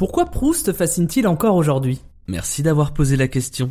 Pourquoi Proust fascine-t-il encore aujourd'hui? Merci d'avoir posé la question.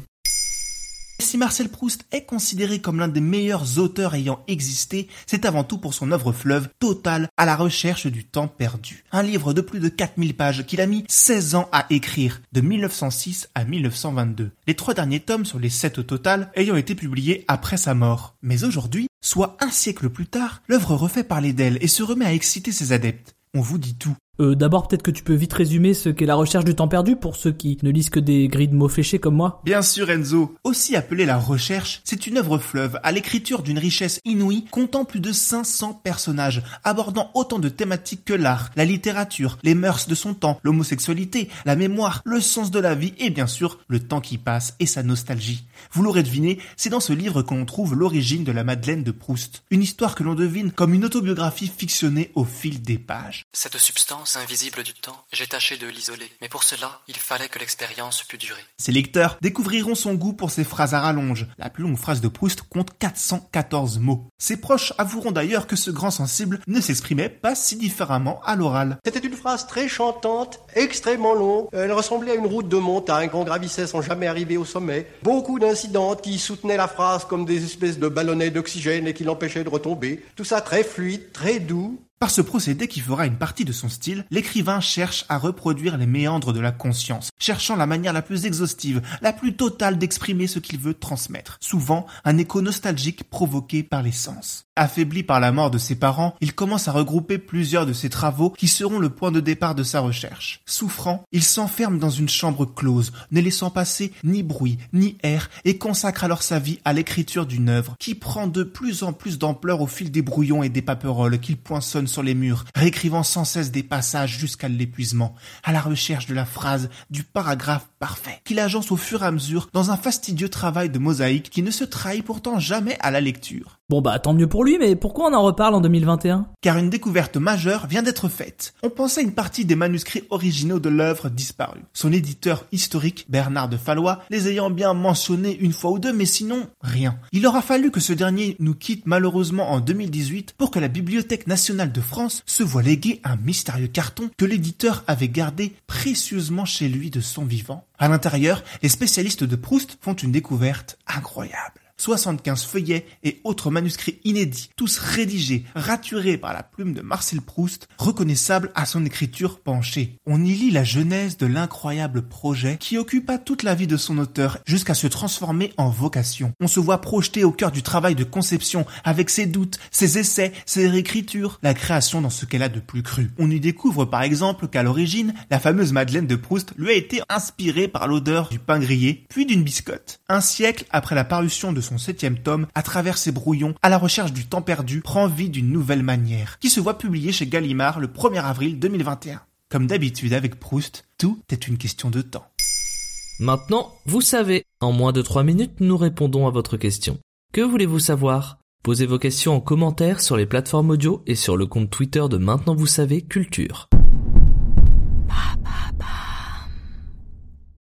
Si Marcel Proust est considéré comme l'un des meilleurs auteurs ayant existé, c'est avant tout pour son œuvre fleuve Total à la recherche du temps perdu. Un livre de plus de 4000 pages qu'il a mis 16 ans à écrire, de 1906 à 1922. Les trois derniers tomes sur les sept au total ayant été publiés après sa mort. Mais aujourd'hui, soit un siècle plus tard, l'œuvre refait parler d'elle et se remet à exciter ses adeptes. On vous dit tout. Euh, D'abord, peut-être que tu peux vite résumer ce qu'est la recherche du temps perdu pour ceux qui ne lisent que des grilles de mots fléchés comme moi. Bien sûr Enzo, aussi appelée la recherche, c'est une œuvre fleuve à l'écriture d'une richesse inouïe comptant plus de 500 personnages, abordant autant de thématiques que l'art, la littérature, les mœurs de son temps, l'homosexualité, la mémoire, le sens de la vie et bien sûr le temps qui passe et sa nostalgie. Vous l'aurez deviné, c'est dans ce livre que l'on trouve l'origine de la Madeleine de Proust, une histoire que l'on devine comme une autobiographie fictionnée au fil des pages. Cette substance invisible du temps, j'ai tâché de l'isoler, mais pour cela, il fallait que l'expérience pût durer. Ses lecteurs découvriront son goût pour ses phrases à rallonge. La plus longue phrase de Proust compte 414 mots. Ses proches avoueront d'ailleurs que ce grand sensible ne s'exprimait pas si différemment à l'oral. C'était une phrase très chantante, extrêmement longue. Elle ressemblait à une route de montagne qu'on gravissait sans jamais arriver au sommet. Beaucoup d'incidents qui soutenaient la phrase comme des espèces de ballonnets d'oxygène et qui l'empêchaient de retomber. Tout ça très fluide, très doux, par ce procédé qui fera une partie de son style, l'écrivain cherche à reproduire les méandres de la conscience, cherchant la manière la plus exhaustive, la plus totale d'exprimer ce qu'il veut transmettre. Souvent, un écho nostalgique provoqué par les sens. Affaibli par la mort de ses parents, il commence à regrouper plusieurs de ses travaux qui seront le point de départ de sa recherche. Souffrant, il s'enferme dans une chambre close, ne laissant passer ni bruit, ni air, et consacre alors sa vie à l'écriture d'une œuvre qui prend de plus en plus d'ampleur au fil des brouillons et des paperoles qu'il poinçonne sur les murs, réécrivant sans cesse des passages jusqu'à l'épuisement, à la recherche de la phrase, du paragraphe parfait, qu'il agence au fur et à mesure dans un fastidieux travail de mosaïque qui ne se trahit pourtant jamais à la lecture. Bon bah tant mieux pour lui, mais pourquoi on en reparle en 2021 Car une découverte majeure vient d'être faite. On pensait une partie des manuscrits originaux de l'œuvre disparue. Son éditeur historique, Bernard de Fallois, les ayant bien mentionnés une fois ou deux, mais sinon, rien. Il aura fallu que ce dernier nous quitte malheureusement en 2018 pour que la Bibliothèque nationale de France se voit léguer un mystérieux carton que l'éditeur avait gardé précieusement chez lui de son vivant. À l'intérieur, les spécialistes de Proust font une découverte incroyable. 75 feuillets et autres manuscrits inédits, tous rédigés, raturés par la plume de Marcel Proust, reconnaissables à son écriture penchée. On y lit la genèse de l'incroyable projet qui occupa toute la vie de son auteur jusqu'à se transformer en vocation. On se voit projeté au cœur du travail de conception avec ses doutes, ses essais, ses réécritures, la création dans ce qu'elle a de plus cru. On y découvre par exemple qu'à l'origine, la fameuse Madeleine de Proust lui a été inspirée par l'odeur du pain grillé, puis d'une biscotte. Un siècle après la parution de son septième tome, à travers ses brouillons, à la recherche du temps perdu, prend vie d'une nouvelle manière, qui se voit publiée chez Gallimard le 1er avril 2021. Comme d'habitude avec Proust, tout est une question de temps. Maintenant, vous savez, en moins de 3 minutes, nous répondons à votre question. Que voulez-vous savoir? Posez vos questions en commentaire sur les plateformes audio et sur le compte Twitter de Maintenant vous savez Culture.